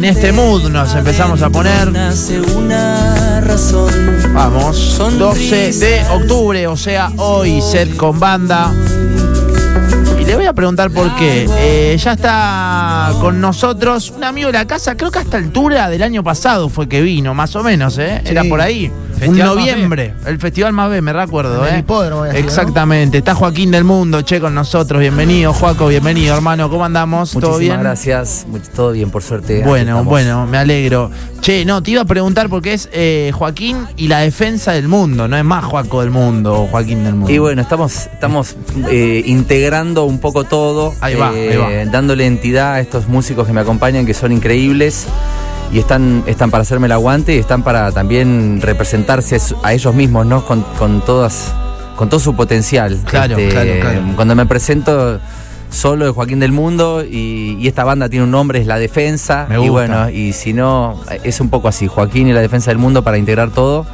En este mood nos empezamos a poner. Vamos, 12 de octubre, o sea, hoy, set con banda. Y le voy a preguntar por qué. Eh, ya está con nosotros un amigo de la casa, creo que hasta altura del año pasado fue que vino, más o menos, ¿eh? Era por ahí. Un noviembre, el Festival Más B, me recuerdo, ¿eh? hipódromo había sido, ¿no? Exactamente, está Joaquín del Mundo, che, con nosotros. Bienvenido, Joaco, bienvenido, hermano. ¿Cómo andamos? ¿Todo Muchísimas bien? gracias, much- todo bien, por suerte. Bueno, bueno, me alegro. Che, no, te iba a preguntar porque es eh, Joaquín y la defensa del mundo, no es más Joaco del mundo o Joaquín del mundo. Y bueno, estamos, estamos eh, integrando un poco todo, Ahí va, eh, ahí va. dándole entidad a estos músicos que me acompañan, que son increíbles. Y están, están para hacerme el aguante y están para también representarse a ellos mismos, ¿no? Con, con todas, con todo su potencial. Este, Claro, claro, claro. Cuando me presento solo de Joaquín del Mundo y, y esta banda tiene un nombre, es La Defensa. Me Y gusta. bueno, y si no, es un poco así, Joaquín y la Defensa del Mundo para integrar todo.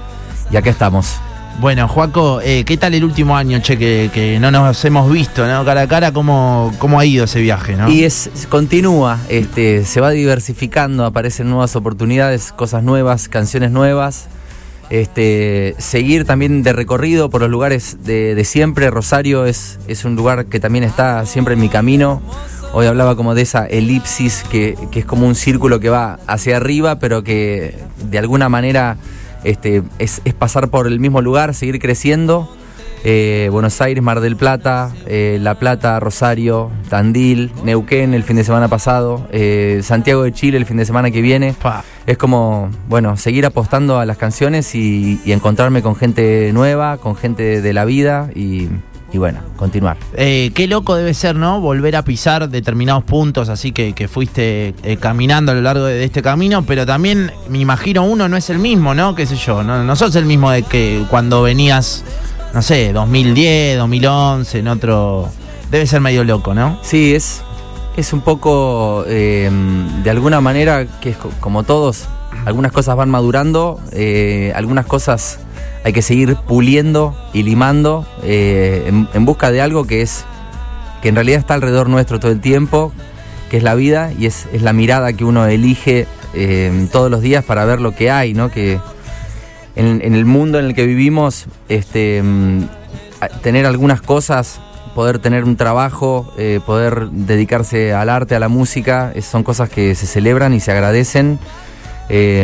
Y acá estamos. Bueno, Joaco, eh, ¿qué tal el último año, che, que, que no nos hemos visto, ¿no? Cara a cara, ¿cómo, cómo ha ido ese viaje, no? Y es continúa, este, se va diversificando, aparecen nuevas oportunidades, cosas nuevas, canciones nuevas. Este, seguir también de recorrido por los lugares de, de siempre. Rosario es, es un lugar que también está siempre en mi camino. Hoy hablaba como de esa elipsis que, que es como un círculo que va hacia arriba, pero que de alguna manera este, es, es pasar por el mismo lugar, seguir creciendo. Eh, Buenos Aires, Mar del Plata, eh, La Plata, Rosario, Tandil, Neuquén el fin de semana pasado, eh, Santiago de Chile el fin de semana que viene. Pa. Es como, bueno, seguir apostando a las canciones y, y encontrarme con gente nueva, con gente de la vida y, y bueno, continuar. Eh, qué loco debe ser, ¿no? Volver a pisar determinados puntos, así que, que fuiste eh, caminando a lo largo de, este camino, pero también me imagino uno no es el mismo, ¿no? ¿Qué sé yo? No, no sos el mismo de que cuando venías, no sé, 2010, 2011, en otro... Debe ser medio loco, ¿no? Sí, es, es un poco, eh, de alguna manera, que es co- como todos, algunas cosas van madurando, algunas cosas hay que seguir puliendo y limando eh, en, busca de algo que es, que en realidad está alrededor nuestro todo el tiempo, que es la vida y es, es la mirada que uno elige eh, todos los días para ver lo que hay, ¿no? Que en, el mundo en el que vivimos, este, mm, tener algunas cosas, poder tener un trabajo, eh, poder dedicarse al arte, a la música, son cosas que se celebran y se agradecen. Eh,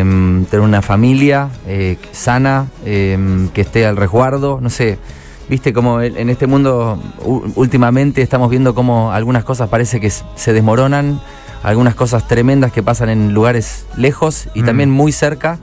tener una familia eh, sana, eh, que esté al resguardo, no sé. Viste como en este mundo últimamente estamos viendo cómo algunas cosas parece que se desmoronan, algunas cosas tremendas que pasan en lugares lejos y Mm. también muy cerca.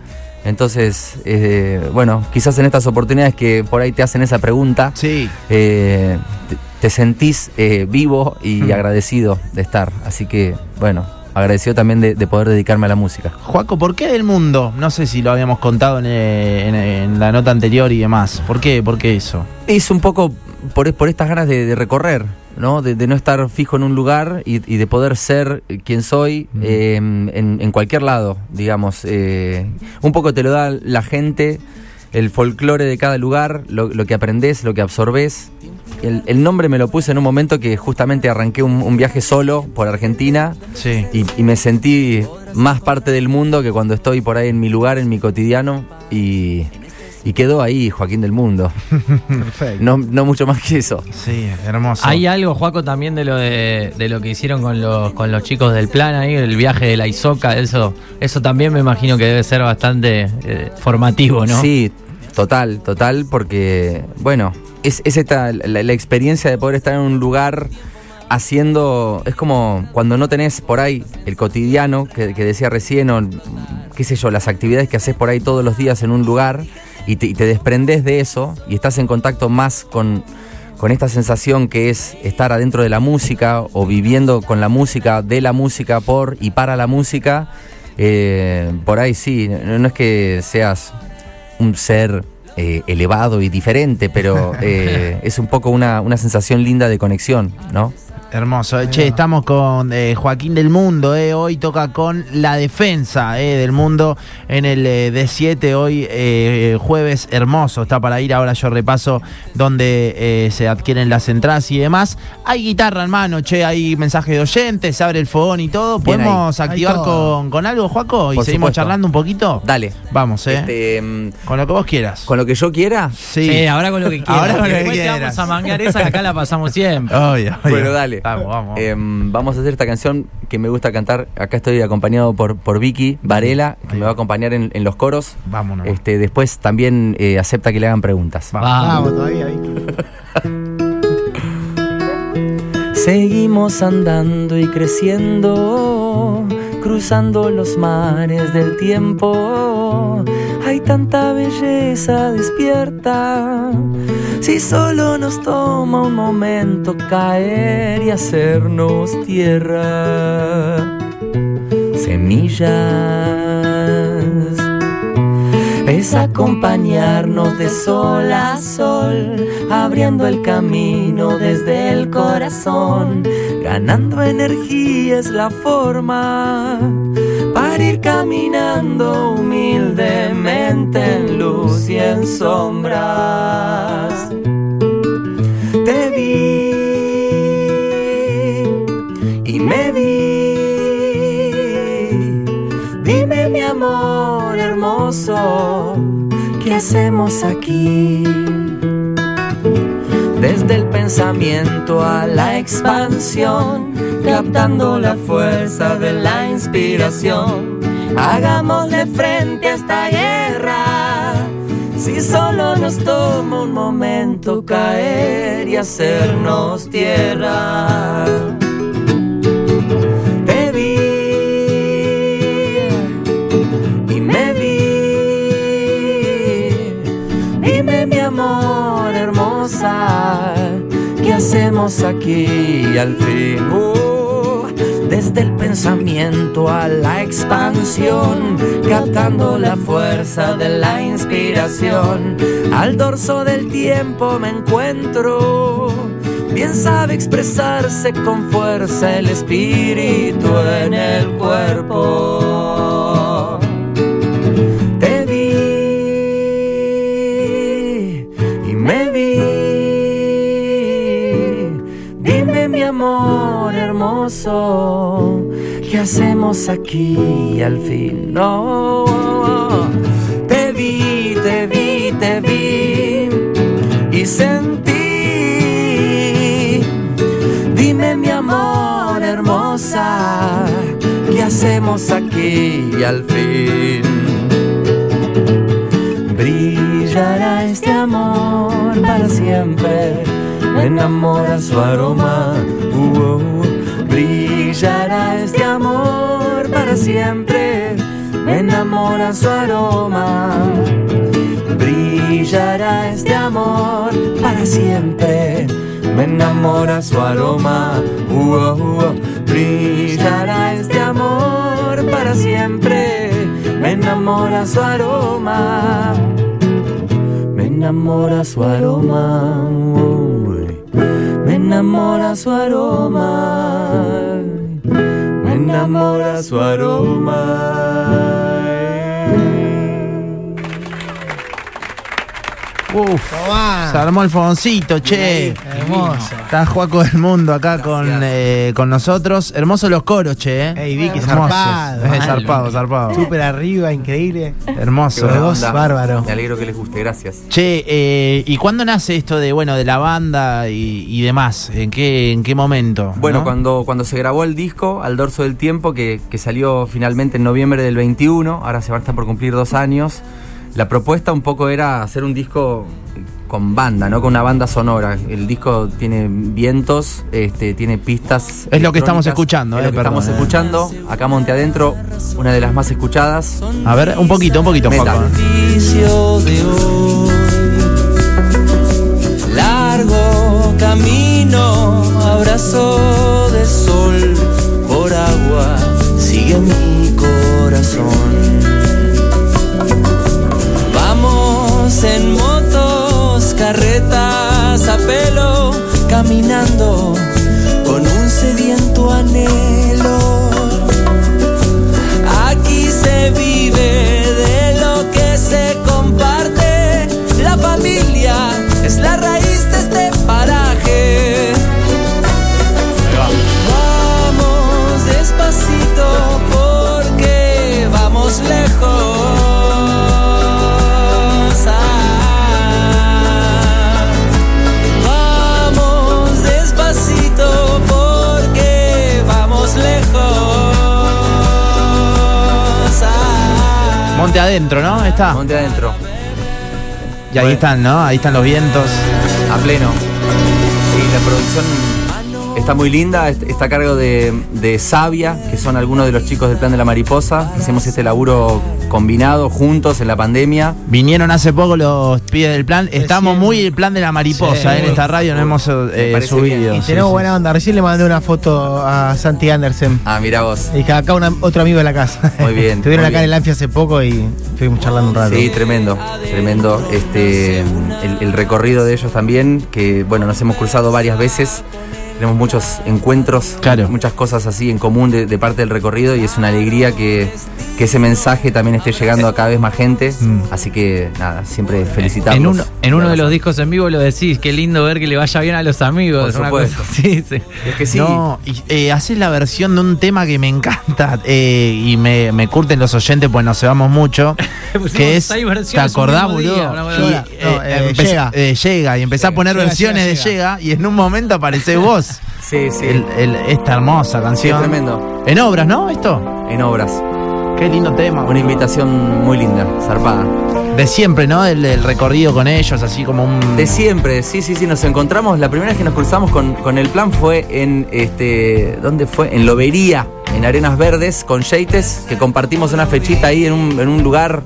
Entonces, eh, bueno, quizás en estas oportunidades que por ahí te hacen esa pregunta, Sí. eh, te, te sentís eh, vivo y Mm. agradecido de estar. Así que, bueno, agradecido también de, de poder dedicarme a la música. Joaco, ¿por qué del mundo? No sé si lo habíamos contado en, eh, en- en la nota anterior y demás. ¿Por qué? ¿Por qué eso? Es un poco por, por estas ganas de, de recorrer, ¿no? De, de no estar fijo en un lugar y, y de poder ser quien soy Mm. eh, en, en cualquier lado, digamos. Eh, un poco te lo da la gente, el folclore de cada lugar, lo, lo que aprendes, lo que absorbes. El, el nombre me lo puse en un momento que justamente arranqué un, un viaje solo por Argentina Sí. y, y me sentí más parte del mundo que cuando estoy por ahí en mi lugar, en mi cotidiano y, y quedó ahí Joaquín del Mundo. Perfecto. No, no mucho más que eso. Sí, hermoso. Hay algo, Juaco, también de lo de, de lo que hicieron con los, con los chicos del plan ahí, el viaje de la Isoca, eso, eso también me imagino que debe ser bastante eh, formativo, ¿no? Sí, total, total, porque, bueno, es, es esta, la, la experiencia de poder estar en un lugar haciendo, es como cuando no tenés por ahí el cotidiano que, que decía recién, o qué sé yo, las actividades que haces por ahí todos los días en un lugar y te, y te desprendes de eso y estás en contacto más con, con esta sensación que es estar adentro de la música o viviendo con la música, de la música, por y para la música, eh, por ahí sí, no, es que seas un ser eh, elevado y diferente, pero eh, es un poco una, una sensación linda de conexión, ¿no? Hermoso. Che, estamos con eh, Joaquín del Mundo. Eh. Hoy toca con la defensa eh, del mundo en el eh, D7. Hoy eh, jueves hermoso. Está para ir. Ahora yo repaso donde eh, se adquieren las entradas y demás. Hay guitarra en mano, che. Hay mensaje de oyentes. Se abre el fogón y todo. ¿Podemos activar con, con algo, Joaco? Y Por seguimos supuesto. charlando un poquito. Dale. Vamos, eh. Este, mm, Con lo que vos quieras. con lo que yo quiera. Sí. Sí, ahora con lo que quieras. Ahora con lo que Después te quieras. vamos a mangar esa que acá la pasamos siempre. Obvio, obvio. Bueno, dale. Vamos, vamos. Em, vamos a hacer esta canción que me gusta cantar. Acá estoy acompañado por, por Vicky Varela, que me va a acompañar en, en los coros. Vámonos. Este, después también eh, acepta que le hagan preguntas. Vamos. Vamos todavía, Vicky. Seguimos andando y creciendo, cruzando los mares del tiempo. Hay tanta belleza despierta. Si solo nos toma un momento caer y hacernos tierra. Semillas es acompañarnos de sol a sol, abriendo el camino desde el corazón, ganando energía es la forma ir caminando humildemente en luz y en sombras. Te vi y me vi. Dime mi amor hermoso, ¿qué hacemos aquí? Desde el pensamiento a la expansión, captando la fuerza de la inspiración. Hagámosle frente a esta guerra. Si solo nos toma un momento caer y hacernos tierra. ¿Qué hacemos aquí al fin? Uh, desde el pensamiento a la expansión, captando la fuerza de la inspiración. Al dorso del tiempo me encuentro. Bien sabe expresarse con fuerza el espíritu en el cuerpo. ¿Qué hacemos aquí al fin? Te vi, te vi, te vi y sentí. Dime mi amor hermosa, ¿qué hacemos aquí al fin? Brillará este amor para siempre, me enamora su aroma. Uh, oh. Brillará este amor para siempre, me enamora su aroma. Brillará este amor para siempre, me enamora su aroma. Uh, oh, oh. Brillará este amor para siempre, me enamora su aroma. Me enamora su aroma. uh, enamora su aroma. Me enamora su aroma. Uf. Tomá. Se armó el fogoncito, che. Hermoso. Está Juaco del Mundo acá con, eh, con nosotros. Hermosos los coros, che. eh. Ey, Vicky, zarpado. Eh, Mal, zarpado, zarpado. Súper arriba, increíble. Hermoso. Bárbaro. Me alegro que les guste, gracias. Che, eh, ¿y cuándo nace esto de bueno de la banda y, y demás? ¿En qué, en qué momento? Bueno, no? cuando, cuando se grabó el disco, Al Dorso del Tiempo, que, que salió finalmente en noviembre del 21, ahora se va a estar por cumplir dos años, la propuesta un poco era hacer un disco con banda, ¿no? Con una banda sonora. El disco tiene vientos, este, tiene pistas. Es lo que estamos escuchando, es eh, lo que perdón, estamos eh. escuchando. Acá Monte Adentro, una de las más escuchadas. A ver, un poquito, un poquito, Metal. Largo camino, abrazo de sol por agua, sigue mi Monte adentro, ¿no? Está. Monte adentro, Y ahí están, ¿no? Ahí están los vientos. a pleno. Sí, la producción está muy linda, est- está a cargo de, de Sabia, que son algunos de los chicos del Plan de la Mariposa. Hicimos este laburo combinado, juntos, en la pandemia. Vinieron hace poco los pibes del plan. Estamos Recién. muy el plan de la mariposa Sí. en esta radio, no hemos eh, subido. bien. Y tenemos sí. buena onda. Recién le mandé una foto a Santi Andersen. Ah, mira vos. Y acá una- otro amigo de la casa. Muy bien, Estuvieron muy acá bien. en el Anfia hace poco y estuvimos charlando un rato. Sí, tremendo, tremendo. Este, el, el recorrido de ellos también, que bueno, nos hemos cruzado varias veces. Tenemos muchos encuentros, Claro. muchas cosas así en común de, de parte del recorrido y es una alegría que, que ese mensaje también esté llegando a cada vez más gente. Mm. Así que nada, siempre felicitarlos. En uno, en uno de los discos en vivo lo decís, qué lindo ver que le vaya bien a los amigos. Por una supuesto. cosa así, sí. Es que sí. No, y eh, haces la versión de un tema que me encanta eh, y me, me curten los oyentes, pues nos cebamos mucho. Que es, ¿te acordás, boludo? Y, Llega. Eh, eh, llega y empecé a poner Llega, versiones llega, de llega y en un momento aparecés vos. Sí, sí. El- el- esta hermosa Sí, canción. tremendo. En obras, ¿no? Esto. En obras. Qué lindo tema. Una invitación muy linda, zarpada. De siempre, ¿no? El, el recorrido con ellos, así como un. De siempre, sí, sí, sí, nos encontramos. La primera vez que nos cruzamos con, con el plan fue en este. ¿Dónde fue? En Lobería, en Arenas Verdes, con Yeites, que compartimos una fechita ahí en un, en un lugar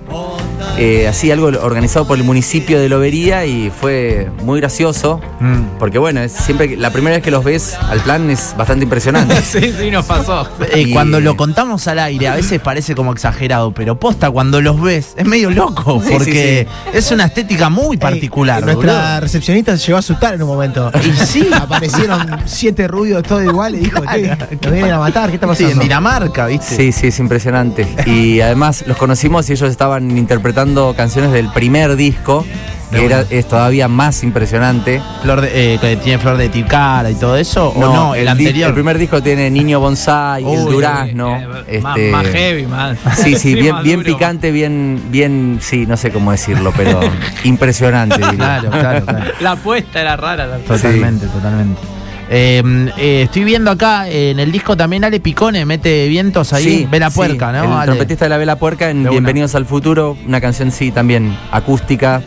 eh, así, algo organizado por el municipio de Lobería y fue muy gracioso. Mm. Porque bueno, es siempre la primera vez que los ves al plan es bastante impresionante. Sí, sí, nos pasó. Eh, Y- Cuando lo contamos al aire, a veces parece como exagerado, pero posta, cuando los ves, es medio loco, Sí, porque es una estética muy particular. Ey, nuestra boludo. recepcionista se llegó a asustar en un momento. Y sí. Aparecieron siete rubios, todo igual, y dijo, "Che, nos vienen a matar, ¿qué está Sí, pasando? en Dinamarca, ¿viste? Sí, sí, es impresionante. Y además los conocimos y ellos estaban interpretando canciones del primer disco, que era, es todavía más impresionante. Flor de, eh, que tiene flor de ticara y todo eso, o no, el, anterior. El primer disco tiene Niño Bonsai, el Uy, Durazno. Eh, más, este, más heavy, más. Sí, sí, bien, bien duro, picante, bien, bien, sí, no sé cómo decirlo, pero impresionante. Claro, claro, claro. La apuesta era rara. la- Totalmente, totalmente. Eh, eh, estoy viendo acá en el disco también Ale Picone mete vientos ahí, Sí, Vela sí, Puerca, ¿no? El Ale? trompetista de la Vela Puerca en De una. Bienvenidos al Futuro, una canción sí también acústica.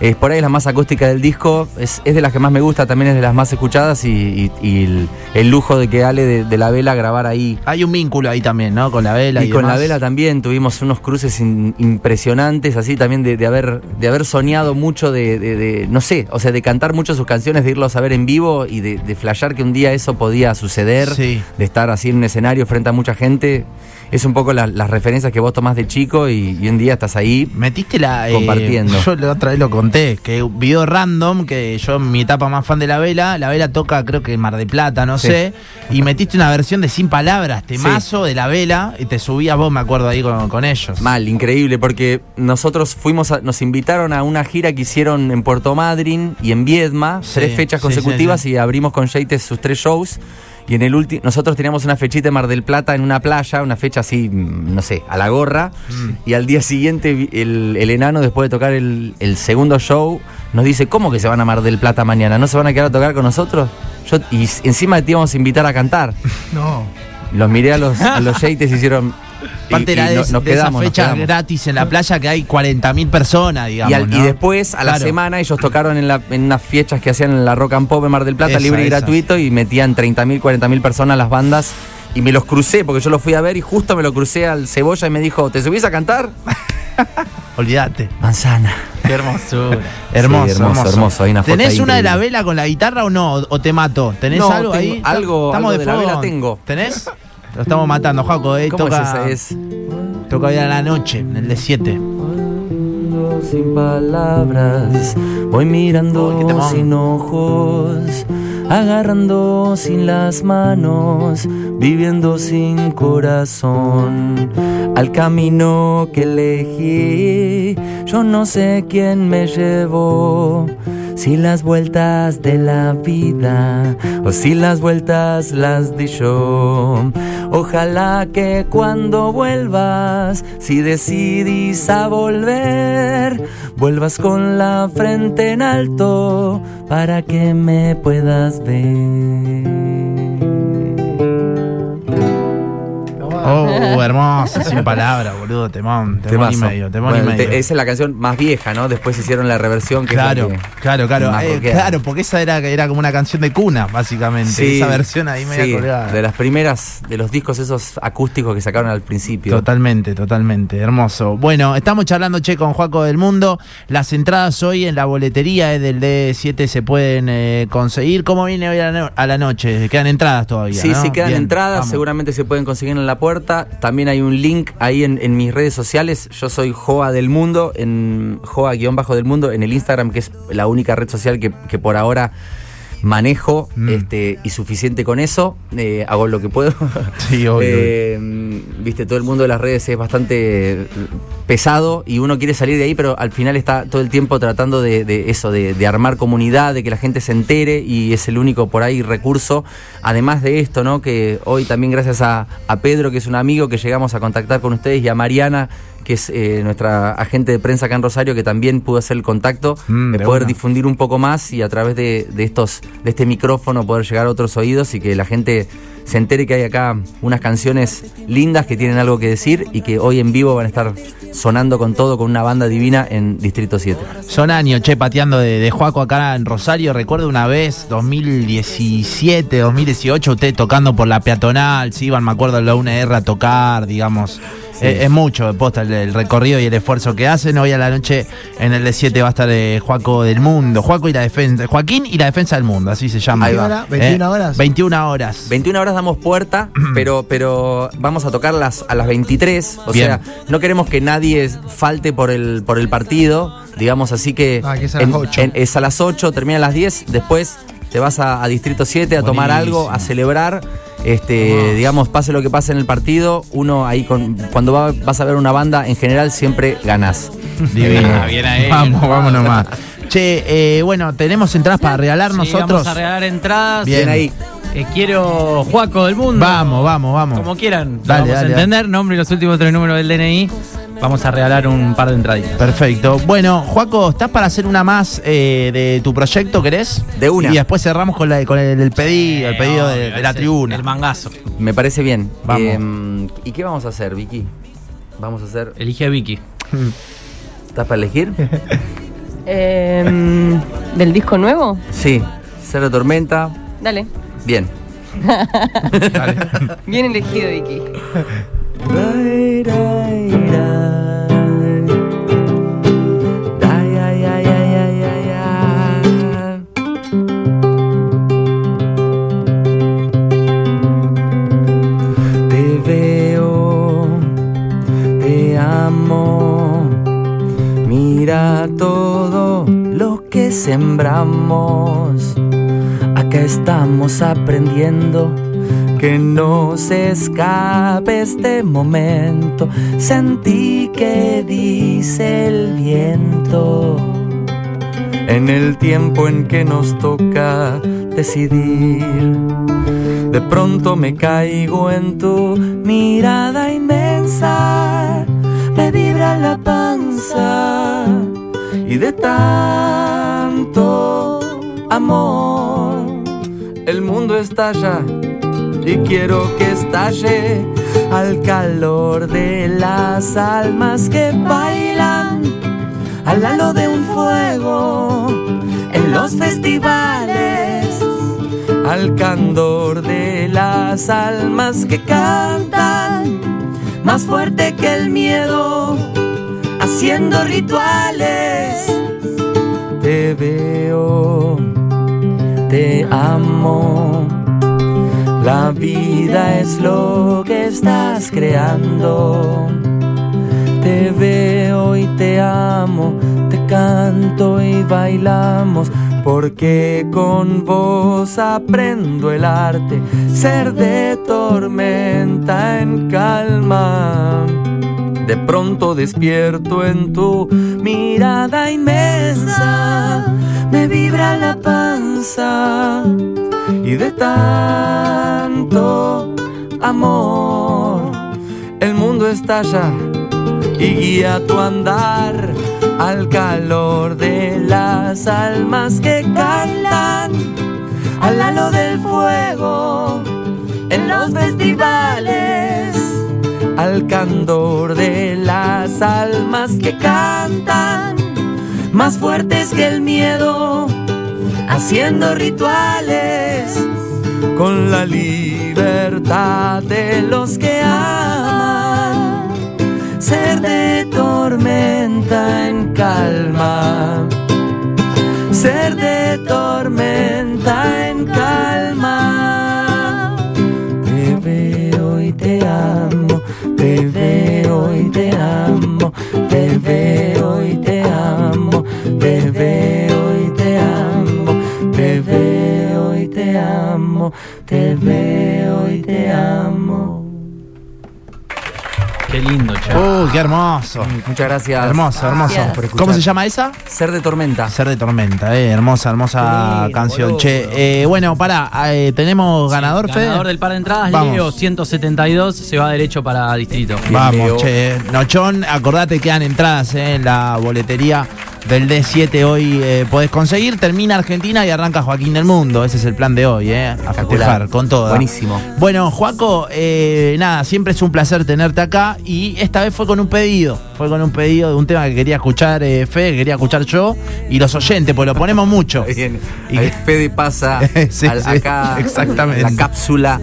Es por ahí la más acústica del disco, es, es de las que más me gusta, también es de las más escuchadas y, y- y el, el lujo de que Ale de, de la Vela grabar ahí. Hay un vínculo ahí también, ¿no? Con la vela y, Y con la vela también tuvimos unos cruces in- impresionantes, así también de, de haber, de haber soñado mucho, de, de- de- no sé, o sea, de cantar mucho sus canciones, de irlos a ver en vivo y de, de flashear que un día eso podía suceder, Sí. de estar así en un escenario frente a mucha gente. Es un poco la- las referencias que vos tomás de chico y, y un día estás ahí. Metiste la. eh, Compartiendo. yo la otra vez lo conté, que un video random, que yo en mi etapa más fan de la vela, la vela toca creo que Mar de Plata, no Sí. sé, y metiste una versión de Sin Palabras, temazo de la vela, y te subías vos, me acuerdo ahí con, con ellos. Mal, increíble, porque nosotros fuimos, a- nos invitaron a una gira que hicieron en Puerto Madryn y en Viedma, Sí, tres fechas sí, consecutivas sí, sí. y abrimos con Yates sus tres shows. Y en el último, nosotros teníamos una fechita en Mar del Plata en una playa, una fecha así, mm, no sé, a la gorra. Mm. Y al día siguiente el, el enano, después de tocar el, el segundo show, nos dice, ¿cómo que se van a Mar del Plata mañana? ¿No se van a quedar a tocar con nosotros? Yo, y encima te íbamos a invitar a cantar. No. Los miré a los, a los y hicieron... Aparte y era de, no- nos de esas quedamos, fechas quedamos. gratis en la playa que hay 40.000 personas, digamos. Y, al- y ¿no? después, a la Claro. semana, ellos tocaron en, la- en unas fiestas que hacían en la Rock and Pop en Mar del Plata, Esa, libre y esa. gratuito, y metían 30.000, 40.000 personas las bandas. Y me los crucé, porque yo los fui a ver y justo me lo crucé al Cebolla y me dijo, ¿te subís a cantar? Olvídate. Manzana. Qué hermosura. Hermoso, Sí, hermoso, hermoso. hermoso. Hay una foto ¿Tenés ahí una de la vela con la guitarra o no? ¿O te mato? ¿Tenés No, algo tengo ahí? algo- Estamos algo de la vela tengo. ¿Tenés? Lo estamos matando, Jaco. Eh. ¿Cómo toca, es esa? Es... Toca hoy a la noche, en el de 7. Sin palabras, voy Oh, mirando temón. sin ojos, agarrando sin las manos, viviendo sin corazón. Al camino que elegí, yo no sé quién me llevó. Si las vueltas de la vida o si las vueltas las di yo. Ojalá que cuando vuelvas, si decidís a volver, vuelvas con la frente en alto para que me puedas ver. Oh, hermoso, sin palabras, boludo. Temón, temón y Temazo. medio, temón Bueno, y medio. te- esa es la canción más vieja, ¿no? Después hicieron la reversión que es la Claro, que- claro, claro. Eh, rockera. claro, porque esa era, era como una canción de cuna, básicamente. Sí, esa versión ahí media sí, colgada. de las primeras, de los discos esos acústicos que sacaron al principio. Totalmente, totalmente, hermoso. Bueno, estamos charlando, che, con Juaco del Mundo. Las entradas hoy en la boletería eh, del D7 se pueden eh, conseguir. ¿Cómo viene hoy a la, no- a la noche? Quedan entradas todavía. Sí, ¿no? sí quedan Bien, entradas, vamos. seguramente se pueden conseguir en la puerta. También hay un link ahí en, mis redes sociales. Yo soy Joa del Mundo, en Joa-Bajo del Mundo, en el Instagram, que es la única red social que por ahora manejo Mm. este, y suficiente con eso. Eh, hago lo que puedo. Sí, obvio. Eh, Viste, todo el mundo de las redes es bastante pesado y uno quiere salir de ahí, pero al final está todo el tiempo tratando de, de eso, de, de armar comunidad, de que la gente se entere y es el único por ahí recurso. Además de esto, ¿no? Que hoy también gracias a, a Pedro, que es un amigo, que llegamos a contactar con ustedes, y a Mariana, que es eh, nuestra agente de prensa acá en Rosario, que también pudo hacer el contacto, Mm, de de poder una. difundir un poco más y a través de, de estos, de este micrófono poder llegar a otros oídos y que la gente se entere que hay acá unas canciones lindas que tienen algo que decir y que hoy en vivo van a estar sonando con todo con una banda divina en Distrito 7. Son años, che, pateando de, de Juaco acá en Rosario. Recuerdo una vez, 2017, 2018, usted tocando por la peatonal, se iban, me acuerdo, la UNR a tocar, digamos. Eh, es mucho, posta, el, el recorrido y el esfuerzo que hacen. Hoy a la noche en el D7 va a estar eh, Juaco del Mundo. Juaco y la defensa, Joaquín y la defensa del mundo, así se llama. Ahí va. 21 21 horas. 21 horas. 21 horas damos puerta, pero, pero vamos a tocarlas a las 23. O Bien. sea, no queremos que nadie falte por el, por el partido, digamos así que, Ah, que es a las en- 8. en- es a las 8, termina a las 10, después te vas a, a Distrito 7 a tomar Buenísimo. algo, a celebrar. Este, digamos, pase lo que pase en el partido, uno ahí con, cuando va- vas a ver una banda, en general siempre ganás. Divino. Ah, bien ahí. Vamos, vamos nomás. Che, eh, bueno, tenemos entradas para regalar Sí, nosotros. vamos a regalar entradas. Bien. Bien ahí. Eh, quiero Juaco del Mundo. Vamos, vamos, vamos. Como quieran. Dale, vamos dale, a entender. Nombre y los últimos tres números del DNI. Vamos a regalar un par de entraditas. Perfecto. Bueno, Juaco, ¿estás para hacer una más eh, de tu proyecto, querés? De una. Y después cerramos con, la, con el, el pedido, el pedido de, la tribuna. El mangazo. Me parece bien. Vamos. Em, ¿Y qué vamos a hacer, Vicky? Vamos a hacer. Elige a Vicky. ¿Estás para elegir? Em, ¿Del disco nuevo? Sí. Cero Tormenta. Dale. Bien. Bien elegido, Vicky. Aprendiendo que no se escape este momento. Sentí que dice el viento en el tiempo en que nos toca decidir. De pronto me caigo en tu mirada inmensa, me vibra la panza y de tanto amor estalla y quiero que estalle al calor de las almas que bailan al halo de un fuego en los festivales, al candor de las almas que cantan más fuerte que el miedo, haciendo rituales. Te veo, te amo. La vida es lo que estás creando. Te veo y te amo, te canto y bailamos, porque con vos aprendo el arte, ser de tormenta en calma. De pronto despierto en tu mirada inmensa, me vibra la panza y de tanto amor. El mundo estalla y guía tu andar al calor de las almas que cantan al halo del fuego en los festivales al candor de las almas que cantan más fuertes que el miedo haciendo rituales con la libertad de los que aman. Ser de tormenta en calma. Ser de veo y te amo Qué lindo, che. Uh, qué hermoso. muchas gracias Hermoso, hermoso. Gracias. por escuchar. ¿Cómo se llama esa? ser de tormenta Ser de tormenta, eh, hermosa, hermosa lindo, canción. boludo. Che, eh, bueno, pará, eh, tenemos ganador, Fede. Ganador del par de entradas, Vamos. Leo 172, se va derecho para distrito. Vamos, che. Nochón, acordate que quedan entradas eh, en la boletería del D7 hoy eh, podés conseguir. Termina Argentina y arranca Joaquín del Mundo. Ese es el plan de hoy, eh. A festejar con todo. buenísimo Bueno, Joaco, eh, nada, siempre es un placer tenerte acá y esta vez fue con un pedido, fue con un pedido de un tema que quería escuchar eh, Fede, que quería escuchar yo y los oyentes, pues lo ponemos mucho. Bien. Y Ahí Fede pasa Sí, al- sí, acá exactamente. la cápsula.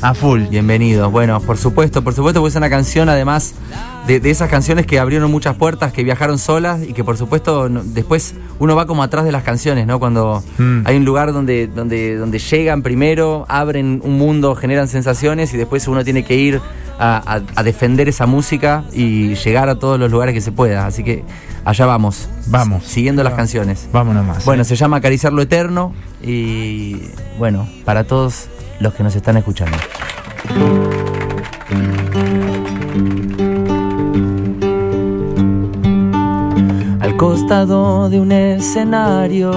A full. Bienvenidos. Bueno, por supuesto, por supuesto, porque es una canción además de, de esas canciones que abrieron muchas puertas, que viajaron solas y que por supuesto no- después uno va como atrás de las canciones, ¿no? Cuando Mm. hay un lugar donde, donde, donde llegan primero, abren un mundo, generan sensaciones y después uno tiene que ir a, a- a defender esa música y llegar a todos los lugares que se pueda. Así que allá vamos. Vamos. Siguiendo las canciones. Vámonos más. Bueno, eh. se llama Acariciar lo Eterno y bueno, para todos los que nos están escuchando. Al costado de un escenario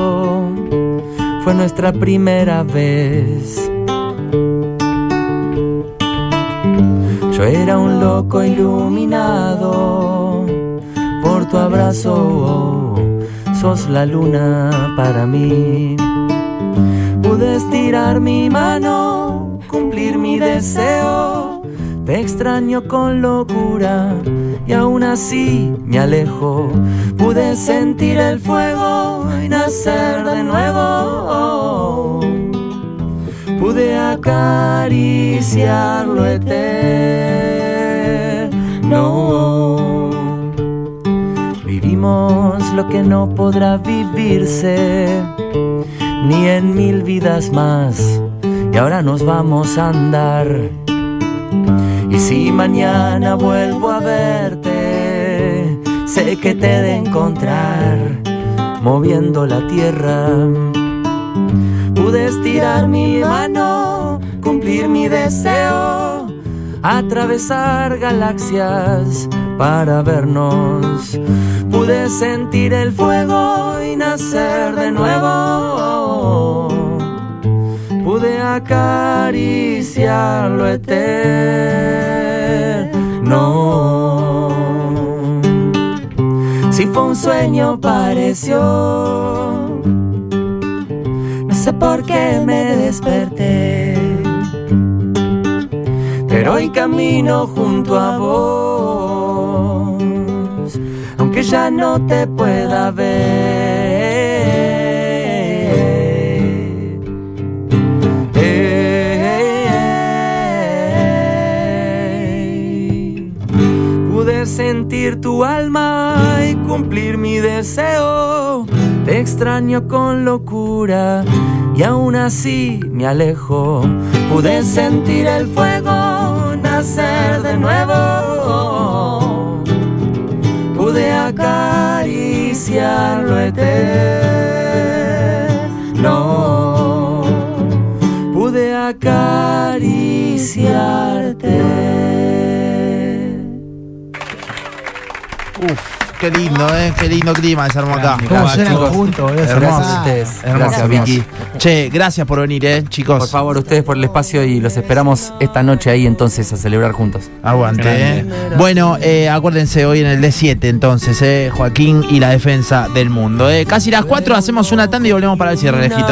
fue nuestra primera vez. Yo era un loco iluminado por tu abrazo, sos la luna para mí. Pude estirar mi mano, cumplir mi deseo. Te extraño con locura y aún así me alejo. Pude sentir el fuego y nacer de nuevo. Pude acariciar lo eterno. Vivimos lo que no podrá vivirse ni en mil vidas más. Y ahora nos vamos a andar. Y si mañana vuelvo a verte, sé que te he de encontrar moviendo la tierra. Pude estirar mi mano, cumplir mi deseo, atravesar galaxias para vernos. Pude sentir el fuego y nacer de nuevo. Pude acariciar lo eterno. Si fue un sueño pareció no sé por qué me desperté, pero hoy camino junto a vos, aunque ya no te pueda ver. Ey, Pude sentir tu alma y cumplir mi deseo. Te extraño con locura y aún así me alejo. Pude sentir el fuego nacer de nuevo. Acariciar lo eterno. Pude acariciarte. Qué lindo, eh, qué lindo clima se armó acá. ¿Cómo boludo? Hermoso Hermoso. ustedes. Hermoso, Gracias, Vicky. Che, gracias por venir, eh, chicos. Por favor, ustedes por el espacio y los esperamos esta noche ahí entonces a celebrar juntos. Aguante, eh. Bueno, eh, acuérdense, hoy en el D7 entonces, eh, Joaquín y la defensa del mundo. Eh. Casi las 4 hacemos una tanda y volvemos para el cierre, lejito.